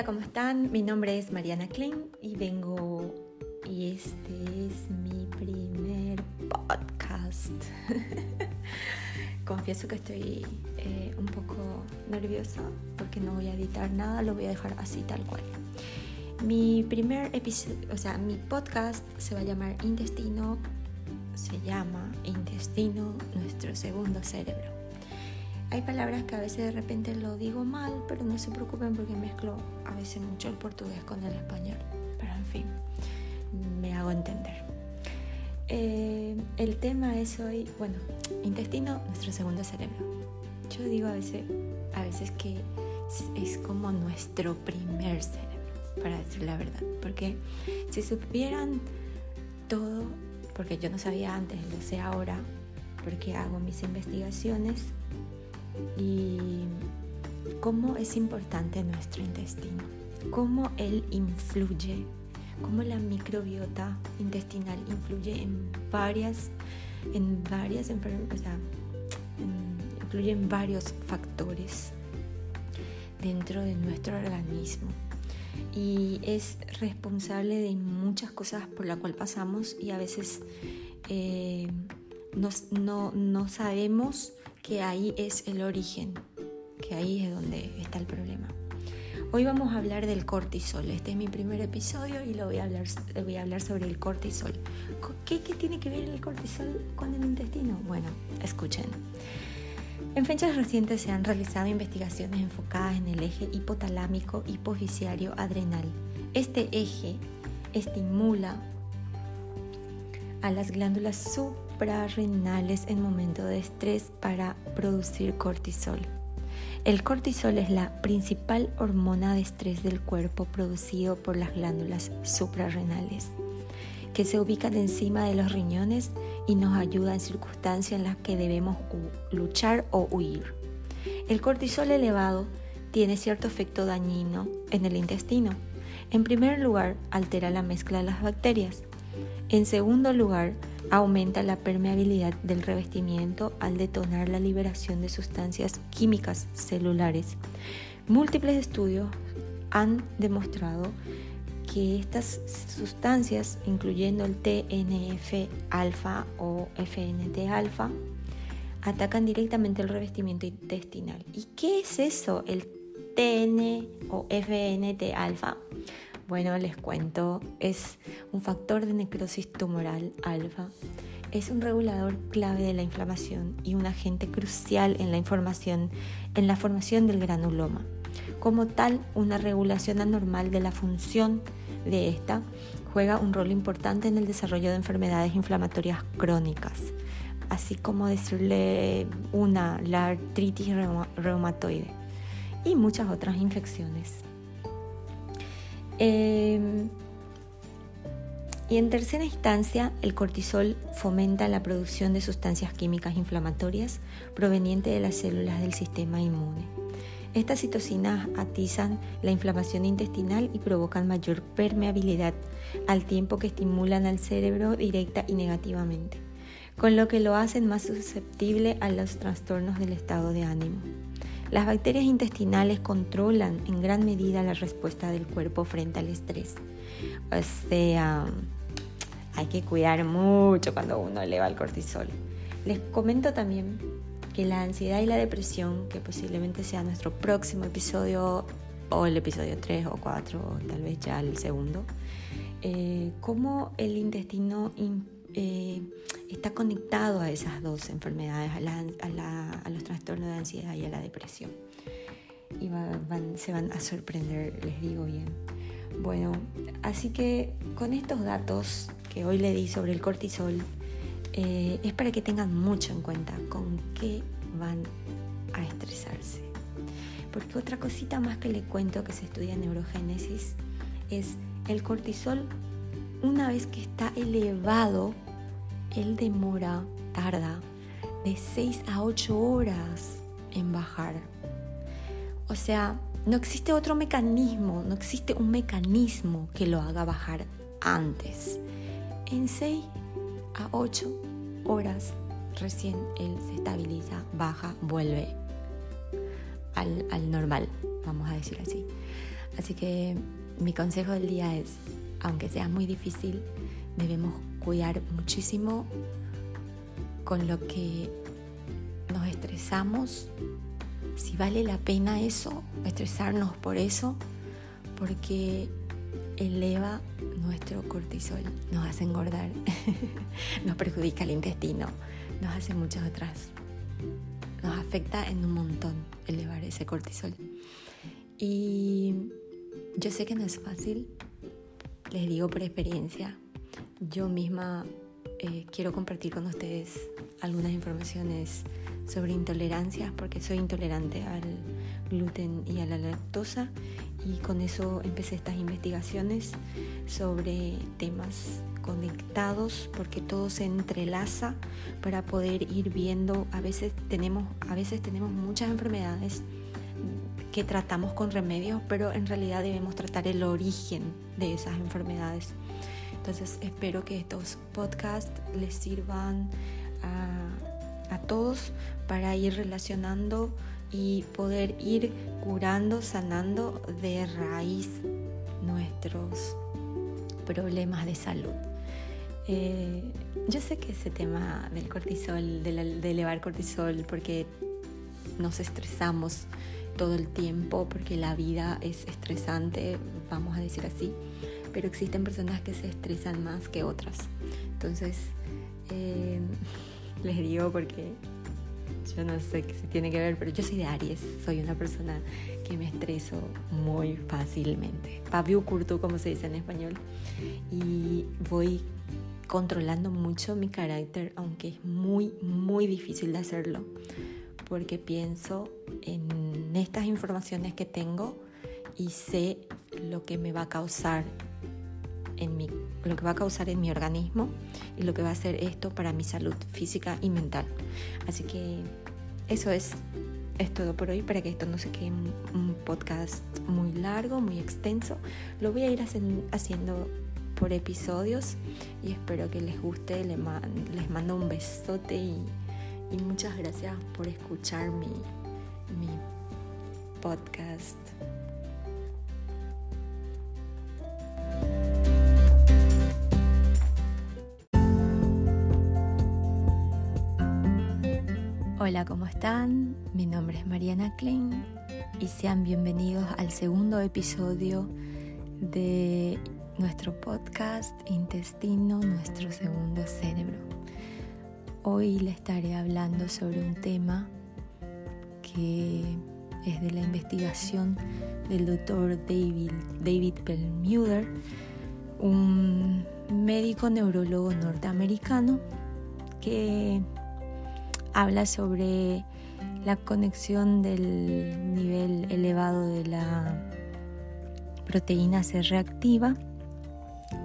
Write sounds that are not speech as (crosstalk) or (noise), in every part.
Hola, ¿cómo están? Mi nombre es Mariana Klein y vengo y este es mi primer podcast. (laughs) Confieso que estoy eh, un poco nerviosa porque no voy a editar nada, lo voy a dejar así tal cual. Mi primer episodio, o sea, mi podcast se va a llamar Intestino, se llama Intestino, nuestro segundo cerebro. Hay palabras que a veces de repente lo digo mal, pero no se preocupen porque mezclo a veces mucho el portugués con el español. Pero en fin, me hago entender. Eh, el tema es hoy, bueno, intestino, nuestro segundo cerebro. Yo digo a veces, a veces que es como nuestro primer cerebro, para decir la verdad. Porque si supieran todo, porque yo no sabía antes, lo sé ahora, porque hago mis investigaciones, y cómo es importante nuestro intestino, cómo él influye, cómo la microbiota intestinal influye en varias, en varias enfermedades, varios factores dentro de nuestro organismo. Y es responsable de muchas cosas por las cuales pasamos y a veces eh, no, no sabemos que ahí es el origen, que ahí es donde está el problema. Hoy vamos a hablar del cortisol. Este es mi primer episodio y lo voy a hablar, voy a hablar sobre el cortisol. ¿Qué, ¿Qué tiene que ver el cortisol con el intestino? Bueno, escuchen. En fechas recientes se han realizado investigaciones enfocadas en el eje hipotalámico hipofisiario adrenal. Este eje estimula a las glándulas suprarrenales en momento de estrés para producir cortisol. El cortisol es la principal hormona de estrés del cuerpo producido por las glándulas suprarrenales, que se ubican encima de los riñones y nos ayuda en circunstancias en las que debemos luchar o huir. El cortisol elevado tiene cierto efecto dañino en el intestino. En primer lugar, altera la mezcla de las bacterias. En segundo lugar, aumenta la permeabilidad del revestimiento al detonar la liberación de sustancias químicas celulares. Múltiples estudios han demostrado que estas sustancias, incluyendo el TNF-alfa o FNT-alfa, atacan directamente el revestimiento intestinal. ¿Y qué es eso, el TN o FNT-alfa? Bueno, les cuento, es un factor de necrosis tumoral alfa. Es un regulador clave de la inflamación y un agente crucial en la, información, en la formación del granuloma. Como tal, una regulación anormal de la función de esta juega un rol importante en el desarrollo de enfermedades inflamatorias crónicas, así como decirle una, la artritis reumatoide y muchas otras infecciones. Em, y en tercera instancia, el cortisol fomenta la producción de sustancias químicas inflamatorias provenientes de las células del sistema inmune. Estas citocinas atizan la inflamación intestinal y provocan mayor permeabilidad, al tiempo que estimulan al cerebro directa y negativamente, con lo que lo hacen más susceptible a los trastornos del estado de ánimo. Las bacterias intestinales controlan en gran medida la respuesta del cuerpo frente al estrés. O sea, hay que cuidar mucho cuando uno eleva el cortisol. Les comento también que la ansiedad y la depresión, que posiblemente sea nuestro próximo episodio o el episodio 3 o 4 o tal vez ya el segundo, eh, cómo el intestino eh, está conectado a esas dos enfermedades, a, los trastornos de ansiedad y a la depresión. Y se van a sorprender, les digo bien. Bueno, así que con estos datos que hoy le di sobre el cortisol, eh, es para que tengan mucho en cuenta con qué van a estresarse. Porque otra cosita más que le cuento que se estudia en neurogénesis es el cortisol una vez que está elevado, él demora, tarda de 6 a 8 horas en bajar. O sea, no existe otro mecanismo, no existe un mecanismo que lo haga bajar antes. En 6 a 8 horas recién él se estabiliza, baja, vuelve al, al normal, vamos a decir así. Así que mi consejo del día es, aunque sea muy difícil, debemos cuidar muchísimo con lo que nos estresamos, si vale la pena eso, estresarnos por eso, porque eleva nuestro cortisol, nos hace engordar, (laughs) nos perjudica el intestino, nos hace muchas otras, nos afecta en un montón elevar ese cortisol. Y yo sé que no es fácil, les digo por experiencia, yo misma eh, quiero compartir con ustedes algunas informaciones sobre intolerancias porque soy intolerante al gluten y a la lactosa y con eso empecé estas investigaciones sobre temas conectados porque todo se entrelaza para poder ir viendo. A veces tenemos a veces tenemos muchas enfermedades que tratamos con remedios pero en realidad debemos tratar el origen de esas enfermedades entonces espero que estos podcasts les sirvan a, todos para ir relacionando y poder ir curando, sanando de raíz nuestros problemas de salud. Eh, yo sé que ese tema del cortisol, de, elevar cortisol, porque nos estresamos todo el tiempo, porque la vida es estresante, vamos a decir así, pero existen personas que se estresan más que otras. Entonces, eh, (laughs) les digo porque yo no sé qué tiene que ver, pero yo soy de Aries, soy una persona que me estreso muy fácilmente. Papiu curto, como se dice en español. Y voy controlando mucho mi carácter, aunque es muy, muy difícil de hacerlo, porque pienso en estas informaciones que tengo y sé lo que me va a causar en mi, lo que va a causar en mi organismo y lo que va a hacer esto para mi salud física y mental. Así que eso es, es todo por hoy para que esto no se quede un podcast muy largo, muy extenso. Lo voy a ir haciendo por episodios y espero que les guste. Les, mando un besote y, muchas gracias por escuchar mi, mi podcast. Hola, ¿cómo están? Mi nombre es Mariana Klein y sean bienvenidos al segundo episodio de nuestro podcast Intestino, nuestro segundo cerebro. Hoy le estaré hablando sobre un tema que es de la investigación del doctor David, David Perlmutter, un médico neurólogo norteamericano que habla sobre la conexión del nivel elevado de la proteína C reactiva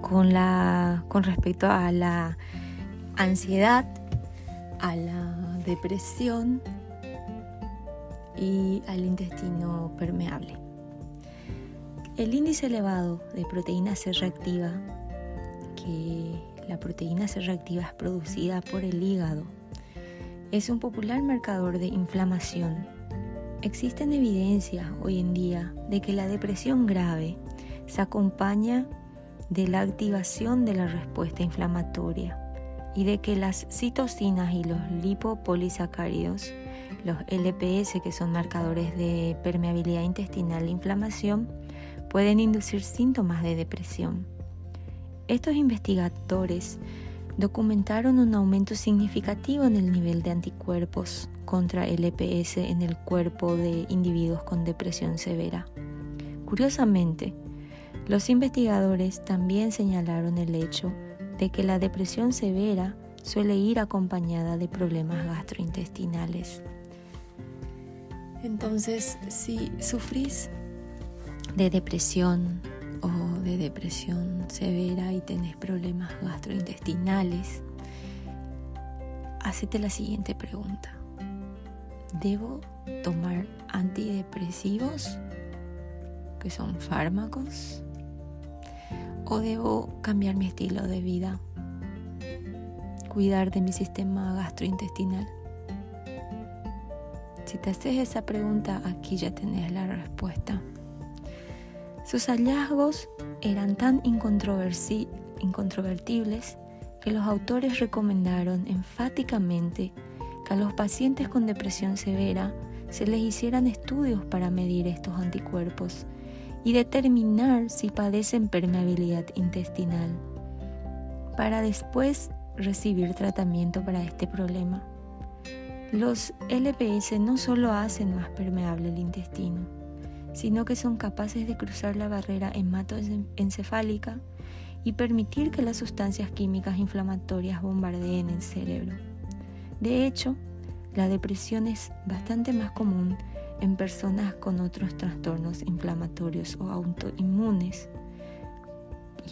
con, la, con respecto a la ansiedad, a la depresión y al intestino permeable. El índice elevado de proteína C reactiva, que la proteína C reactiva es producida por el hígado es un popular marcador de inflamación. Existen evidencias hoy en día de que la depresión grave se acompaña de la activación de la respuesta inflamatoria y de que las citocinas y los lipopolisacáridos, los LPS que son marcadores de permeabilidad intestinal e inflamación, pueden inducir síntomas de depresión. Estos investigadores documentaron un aumento significativo en el nivel de anticuerpos contra el EPS en el cuerpo de individuos con depresión severa. Curiosamente, los investigadores también señalaron el hecho de que la depresión severa suele ir acompañada de problemas gastrointestinales. Entonces, si sufrís de depresión, o de depresión severa y tenés problemas gastrointestinales, hacete la siguiente pregunta. ¿Debo tomar antidepresivos, que son fármacos? ¿O debo cambiar mi estilo de vida? Cuidar de mi sistema gastrointestinal. Si te haces esa pregunta, aquí ya tenés la respuesta. Sus hallazgos eran tan incontrovertibles que los autores recomendaron enfáticamente que a los pacientes con depresión severa se les hicieran estudios para medir estos anticuerpos y determinar si padecen permeabilidad intestinal, para después recibir tratamiento para este problema. Los LPS no solo hacen más permeable el intestino, sino que son capaces de cruzar la barrera hematoencefálica y permitir que las sustancias químicas inflamatorias bombardeen el cerebro. De hecho, la depresión es bastante más común en personas con otros trastornos inflamatorios o autoinmunes.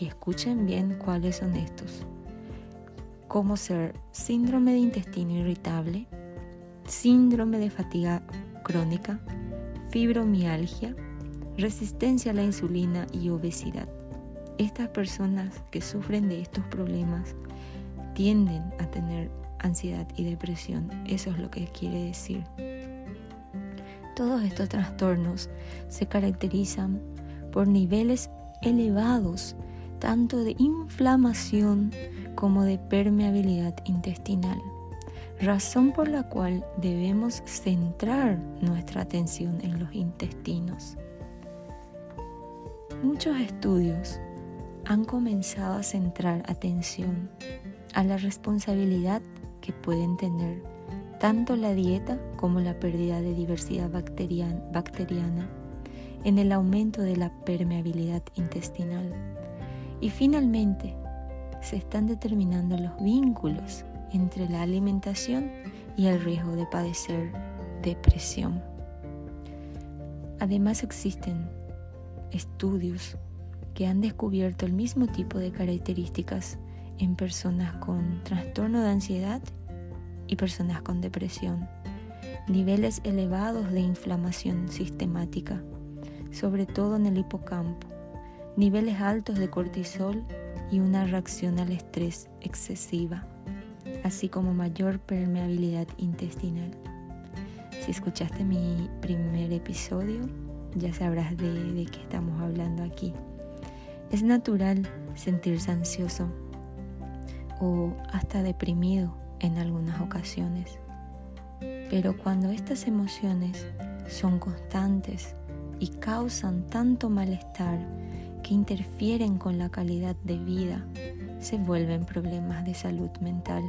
Y escuchen bien cuáles son estos. Como ser síndrome de intestino irritable, síndrome de fatiga crónica, fibromialgia, resistencia a la insulina y obesidad. Estas personas que sufren de estos problemas tienden a tener ansiedad y depresión. Eso es lo que quiere decir. Todos estos trastornos se caracterizan por niveles elevados tanto de inflamación como de permeabilidad intestinal, razón por la cual debemos centrar nuestra atención en los intestinos. Muchos estudios han comenzado a centrar atención a la responsabilidad que pueden tener tanto la dieta como la pérdida de diversidad bacteriana en el aumento de la permeabilidad intestinal. Y finalmente, se están determinando los vínculos entre la alimentación y el riesgo de padecer depresión. Además existen estudios que han descubierto el mismo tipo de características en personas con trastorno de ansiedad y personas con depresión, niveles elevados de inflamación sistemática, sobre todo en el hipocampo, niveles altos de cortisol y una reacción al estrés excesiva, así como mayor permeabilidad intestinal. Si escuchaste mi primer episodio, ya sabrás de, qué estamos hablando aquí. Es natural sentirse ansioso o hasta deprimido en algunas ocasiones. Pero cuando estas emociones son constantes y causan tanto malestar que interfieren con la calidad de vida, se vuelven problemas de salud mental.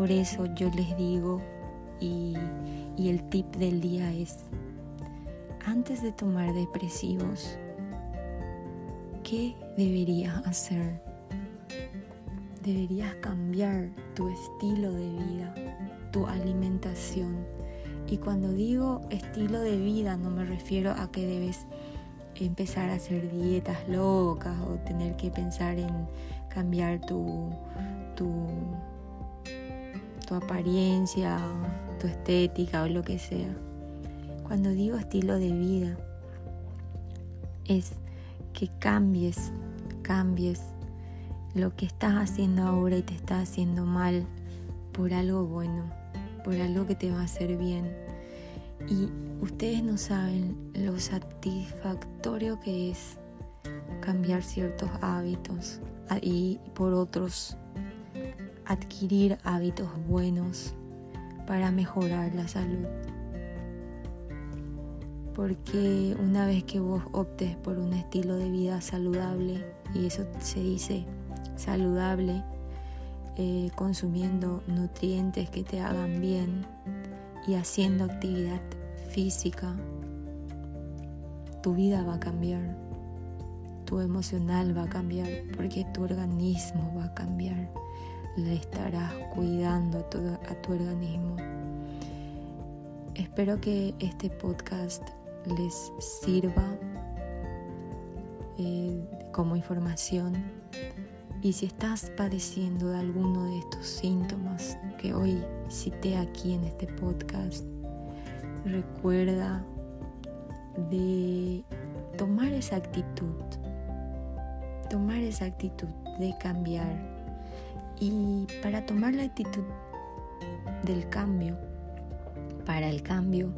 Por eso yo les digo, y, y el tip del día es, antes de tomar depresivos, ¿qué deberías hacer? deberías cambiar tu estilo de vida, tu alimentación. Y cuando digo estilo de vida no me refiero a que debes empezar a hacer dietas locas o tener que pensar en cambiar tu, tu, tu apariencia, tu estética o lo que sea. Cuando digo estilo de vida es que cambies, cambies lo que estás haciendo ahora y te está haciendo mal por algo bueno, por algo que te va a hacer bien. Y ustedes no saben lo satisfactorio que es cambiar ciertos hábitos y por otros adquirir hábitos buenos para mejorar la salud. Porque una vez que vos optes por un estilo de vida saludable, y eso se dice saludable, eh, consumiendo nutrientes que te hagan bien y haciendo actividad física, tu vida va a cambiar, tu emocional va a cambiar, porque tu organismo va a cambiar. Le estarás cuidando a tu, organismo. Espero que este podcast les sirva eh, como información y si estás padeciendo de alguno de estos síntomas que hoy cité aquí en este podcast, recuerda de tomar esa actitud, tomar esa actitud de cambiar. Y para tomar la actitud del cambio, para el cambio,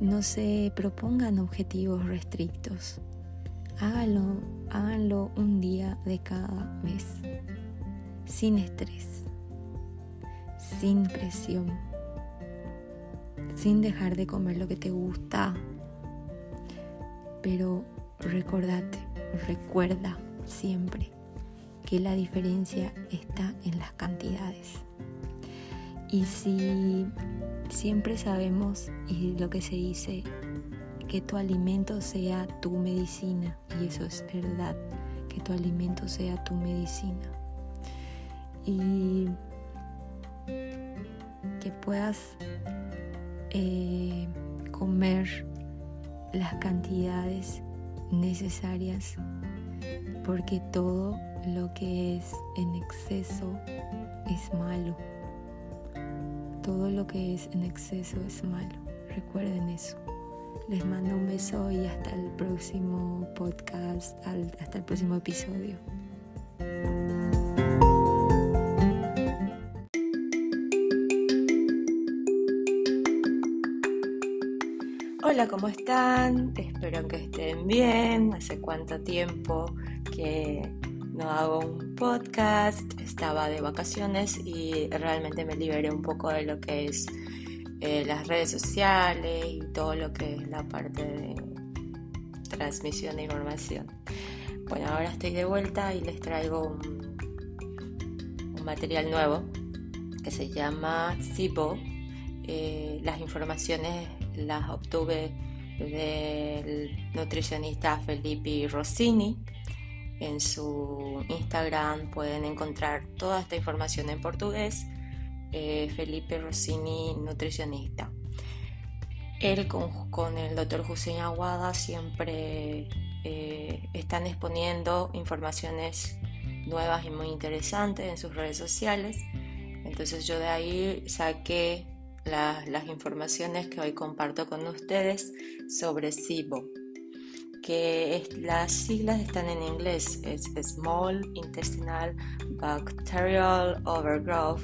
no se propongan objetivos restrictos, Háganlo, háganlo un día de cada vez, sin estrés, sin presión, sin dejar de comer lo que te gusta. Pero recordate, recuerda siempre que la diferencia está en las cantidades. Y si siempre sabemos, y lo que se dice, que tu alimento sea tu medicina, y eso es verdad, que tu alimento sea tu medicina. Y que puedas eh, comer las cantidades necesarias, porque todo lo que es en exceso es malo. Todo lo que es en exceso es malo. Recuerden eso. Les mando un beso y hasta el próximo podcast, hasta el próximo episodio. Hola, ¿cómo están? Espero que estén bien. Hace cuánto tiempo que no hago un podcast, estaba de vacaciones y realmente me liberé un poco de lo que es eh, las redes sociales y todo lo que es la parte de transmisión de información. Bueno, ahora estoy de vuelta y les traigo un, material nuevo que se llama Sipo. Eh, las informaciones las obtuve del nutricionista Felipe Rossini en su Instagram pueden encontrar toda esta información en portugués. Eh, Felipe Rossini, nutricionista. Él con, el doctor Hussein Aguada siempre eh, están exponiendo informaciones nuevas y muy interesantes en sus redes sociales. Entonces yo de ahí saqué las informaciones que hoy comparto con ustedes sobre SIBO que las siglas están en inglés, es Small Intestinal Bacterial Overgrowth,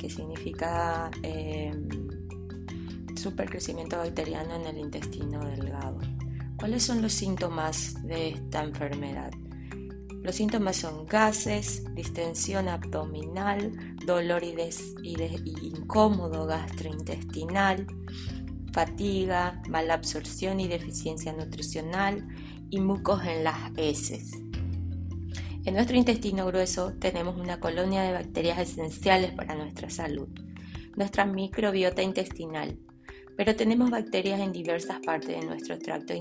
que significa eh, supercrecimiento bacteriano en el intestino delgado. ¿Cuáles son los síntomas de esta enfermedad? Los síntomas son gases, distensión abdominal, dolor y, y incómodo gastrointestinal, fatiga, mala absorción y deficiencia nutricional y mucos en las heces. En nuestro intestino grueso tenemos una colonia de bacterias esenciales para nuestra salud, nuestra microbiota intestinal, pero tenemos bacterias en diversas partes de nuestro tracto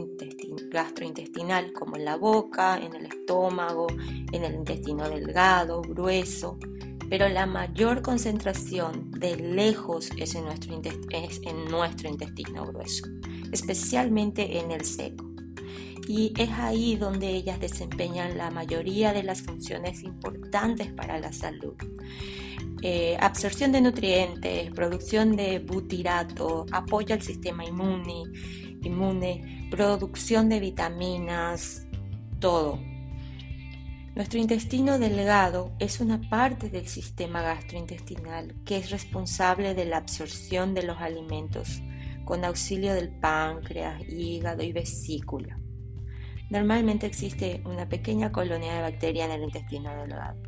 gastrointestinal, como en la boca, en el estómago, en el intestino delgado, grueso, pero la mayor concentración de lejos es en nuestro, intestino grueso, especialmente en el seco. Y es ahí donde ellas desempeñan la mayoría de las funciones importantes para la salud. Eh, absorción de nutrientes, producción de butirato, apoyo al sistema inmune, producción de vitaminas, todo. Nuestro intestino delgado es una parte del sistema gastrointestinal que es responsable de la absorción de los alimentos con auxilio del páncreas, hígado y vesícula. Normalmente existe una pequeña colonia de bacterias en el intestino delgado,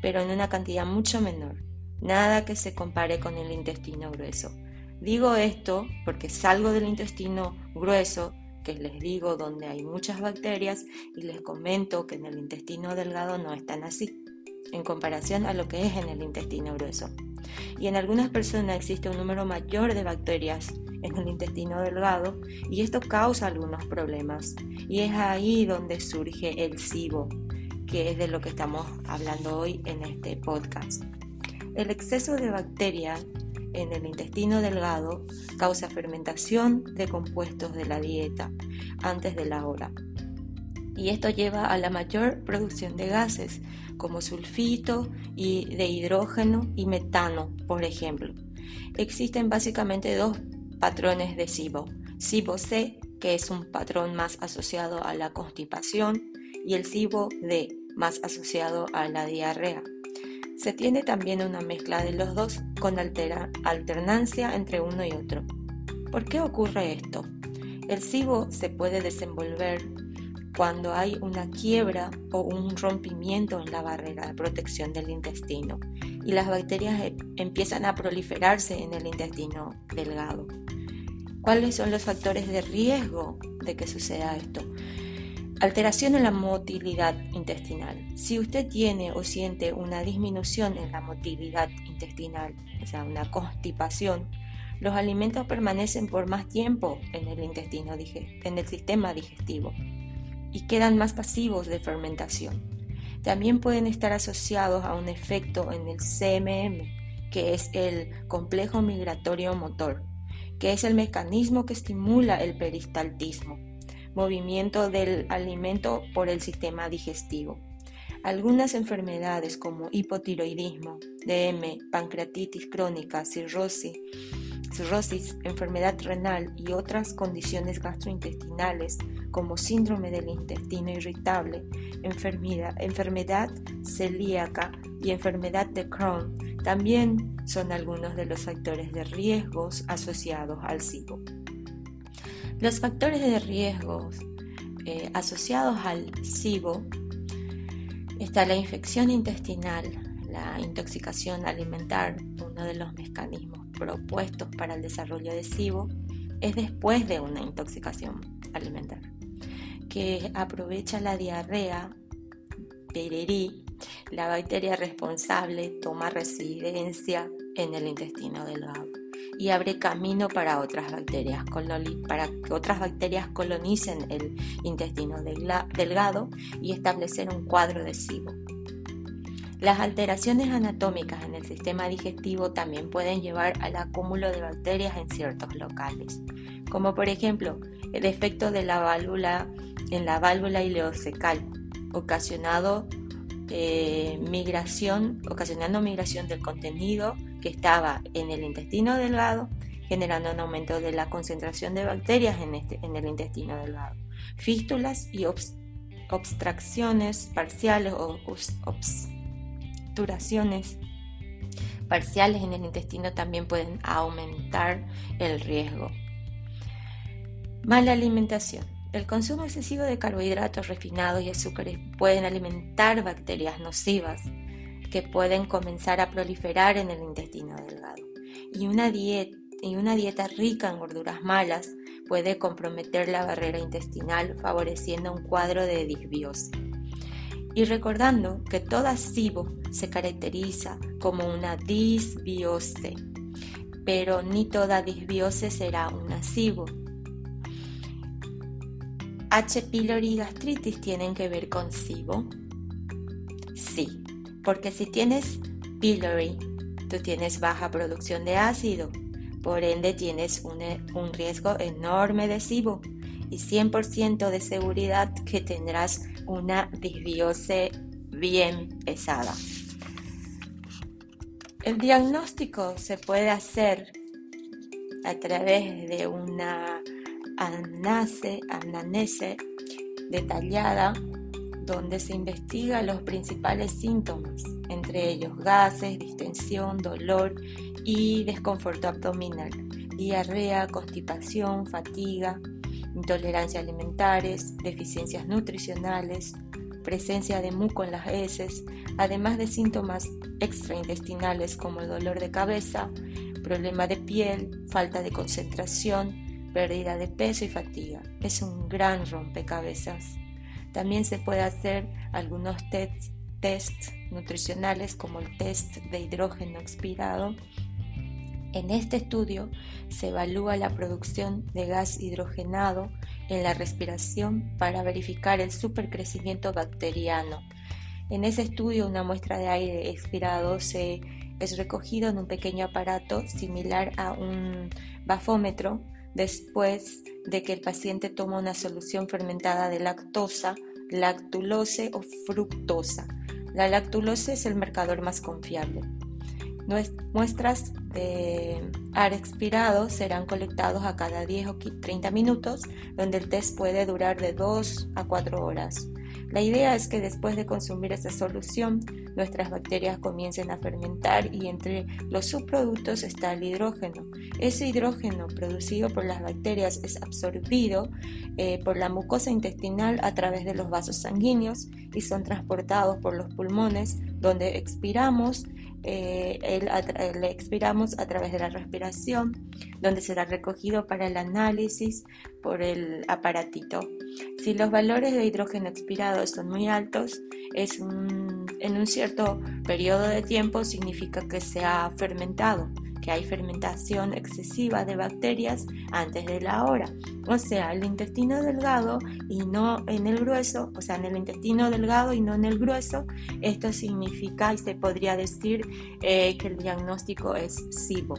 pero en una cantidad mucho menor, nada que se compare con el intestino grueso. Digo esto porque salgo del intestino grueso les digo donde hay muchas bacterias y les comento que en el intestino delgado no están así, en comparación a lo que es en el intestino grueso. Y en algunas personas existe un número mayor de bacterias en el intestino delgado y esto causa algunos problemas. Y es ahí donde surge el SIBO, que es de lo que estamos hablando hoy en este podcast. El exceso de bacterias en el intestino delgado causa fermentación de compuestos de la dieta antes de la hora. Y esto lleva a la mayor producción de gases como sulfito y de hidrógeno y metano, por ejemplo. Existen básicamente dos patrones de SIBO. SIBO-C, que es un patrón más asociado a la constipación, y el SIBO-D, más asociado a la diarrea. Se tiene también una mezcla de los dos con alternancia entre uno y otro. ¿Por qué ocurre esto? El SIBO se puede desenvolver cuando hay una quiebra o un rompimiento en la barrera de protección del intestino y las bacterias e, empiezan a proliferarse en el intestino delgado. ¿Cuáles son los factores de riesgo de que suceda esto? Alteración en la motilidad intestinal. Si usted tiene o siente una disminución en la motilidad intestinal, o sea, una constipación, los alimentos permanecen por más tiempo en el intestino, en el sistema digestivo y quedan más pasivos de fermentación. También pueden estar asociados a un efecto en el CMM, que es el complejo migratorio motor, que es el mecanismo que estimula el peristaltismo, movimiento del alimento por el sistema digestivo. Algunas enfermedades como hipotiroidismo, DM, pancreatitis crónica, cirrosis, enfermedad renal y otras condiciones gastrointestinales como síndrome del intestino irritable, enfermedad, enfermedad celíaca y enfermedad de Crohn también son algunos de los factores de riesgos asociados al SIBO. Los factores de riesgos eh, asociados al SIBO está la infección intestinal, la intoxicación alimentar, uno de los mecanismos propuestos para el desarrollo de SIBO es después de una intoxicación alimentar, que aprovecha la diarrea, pererí, la bacteria responsable toma residencia en el intestino delgado y abre camino para otras bacterias, para que otras bacterias colonicen el intestino delgado y establecer un cuadro de SIBO. Las alteraciones anatómicas en el sistema digestivo también pueden llevar al acúmulo de bacterias en ciertos locales, como por ejemplo el efecto de la válvula en la válvula ileocecal, ocasionado eh, migración, ocasionando migración del contenido que estaba en el intestino delgado, generando un aumento de la concentración de bacterias en, este, en el intestino delgado. Fístulas y obstrucciones parciales o obturaciones parciales en el intestino también pueden aumentar el riesgo. Mala alimentación. El consumo excesivo de carbohidratos refinados y azúcares pueden alimentar bacterias nocivas que pueden comenzar a proliferar en el intestino delgado. Y una, dieta, rica en gorduras malas puede comprometer la barrera intestinal favoreciendo un cuadro de disbiosis. Y recordando que toda SIBO se caracteriza como una disbiose, pero ni toda disbiose será una SIBO. H. pylori y gastritis tienen que ver con SIBO. Sí, porque si tienes pylori, tú tienes baja producción de ácido, por ende tienes un, un riesgo enorme de SIBO y 100% de seguridad que tendrás una disbiose bien pesada. El diagnóstico se puede hacer a través de una anamnese detallada donde se investiga los principales síntomas, entre ellos gases, distensión, dolor y desconforto abdominal, diarrea, constipación, fatiga, intolerancia alimentares, deficiencias nutricionales, presencia de muco en las heces, además de síntomas extraintestinales como el dolor de cabeza, problema de piel, falta de concentración, pérdida de peso y fatiga. Es un gran rompecabezas. También se puede hacer algunos tests test nutricionales como el test de hidrógeno expirado. En este estudio se evalúa la producción de gas hidrogenado en la respiración para verificar el supercrecimiento bacteriano. En ese estudio una muestra de aire expirado se es recogido en un pequeño aparato similar a un bafómetro después de que el paciente toma una solución fermentada de lactosa, lactulose o fructosa. La lactulose es el marcador más confiable. Muestras de ar expirado serán colectados a cada 10 o 30 minutos, donde el test puede durar de 2 a 4 horas. La idea es que después de consumir esa solución, nuestras bacterias comiencen a fermentar y entre los subproductos está el hidrógeno. Ese hidrógeno producido por las bacterias es absorbido eh, por la mucosa intestinal a través de los vasos sanguíneos y son transportados por los pulmones donde expiramos eh, el, expiramos a través de la respiración, donde será recogido para el análisis por el aparatito. Si los valores de hidrógeno expirado son muy altos, es en un cierto periodo de tiempo significa que se ha fermentado hay fermentación excesiva de bacterias antes de la hora. O sea, el intestino delgado y no en el grueso, o sea, en el intestino delgado y no en el grueso, esto significa y se podría decir eh, que el diagnóstico es SIBO.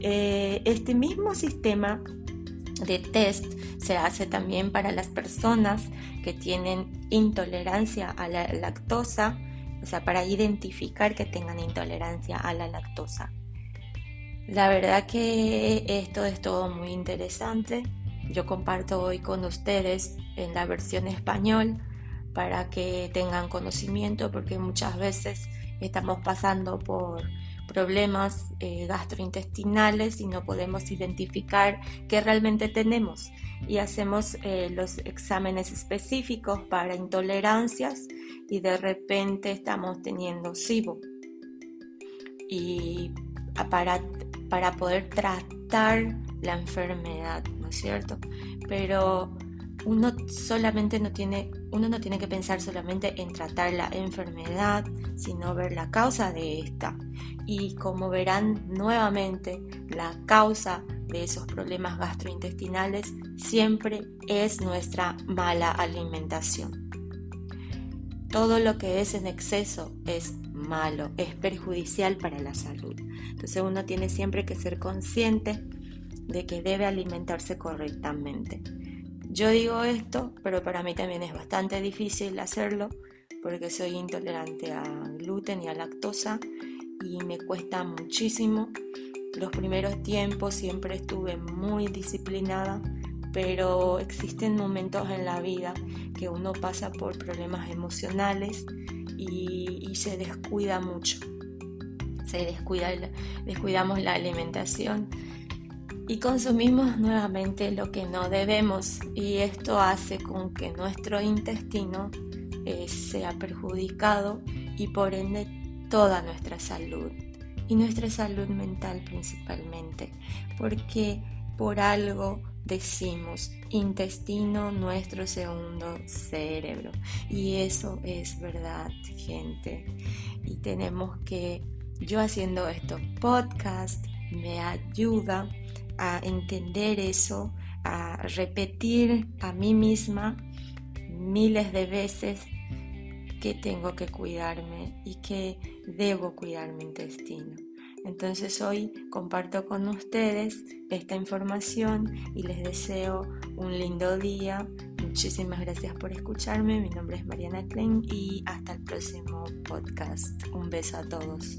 Eh, este mismo sistema de test se hace también para las personas que tienen intolerancia a la lactosa, o sea, para identificar que tengan intolerancia a la lactosa. La verdad que esto es todo muy interesante. Yo comparto hoy con ustedes en la versión español para que tengan conocimiento porque muchas veces estamos pasando por problemas eh, gastrointestinales y no podemos identificar qué realmente tenemos y hacemos eh, los exámenes específicos para intolerancias y de repente estamos teniendo SIBO y para para poder tratar la enfermedad, ¿no es cierto? Pero uno solamente no tiene, uno no tiene que pensar solamente en tratar la enfermedad, sino ver la causa de esta. Y como verán nuevamente, la causa de esos problemas gastrointestinales siempre es nuestra mala alimentación. Todo lo que es en exceso es malo, es perjudicial para la salud. Entonces uno tiene siempre que ser consciente de que debe alimentarse correctamente. Yo digo esto, pero para mí también es bastante difícil hacerlo porque soy intolerante a gluten y a lactosa y me cuesta muchísimo. Los primeros tiempos siempre estuve muy disciplinada, pero existen momentos en la vida que uno pasa por problemas emocionales y, se descuida mucho. Se descuida, descuidamos la alimentación y consumimos nuevamente lo que no debemos. Y esto hace con que nuestro intestino eh, sea perjudicado y por ende toda nuestra salud. Y nuestra salud mental principalmente. Porque por algo decimos intestino nuestro segundo cerebro. Y eso es verdad gente. Y tenemos que yo haciendo estos podcasts me ayuda a entender eso a repetir a mí misma miles de veces que tengo que cuidarme y que debo cuidar mi intestino entonces hoy comparto con ustedes esta información y les deseo un lindo día. Muchísimas gracias por escucharme. Mi nombre es Mariana Klein y hasta el próximo podcast. Un beso a todos.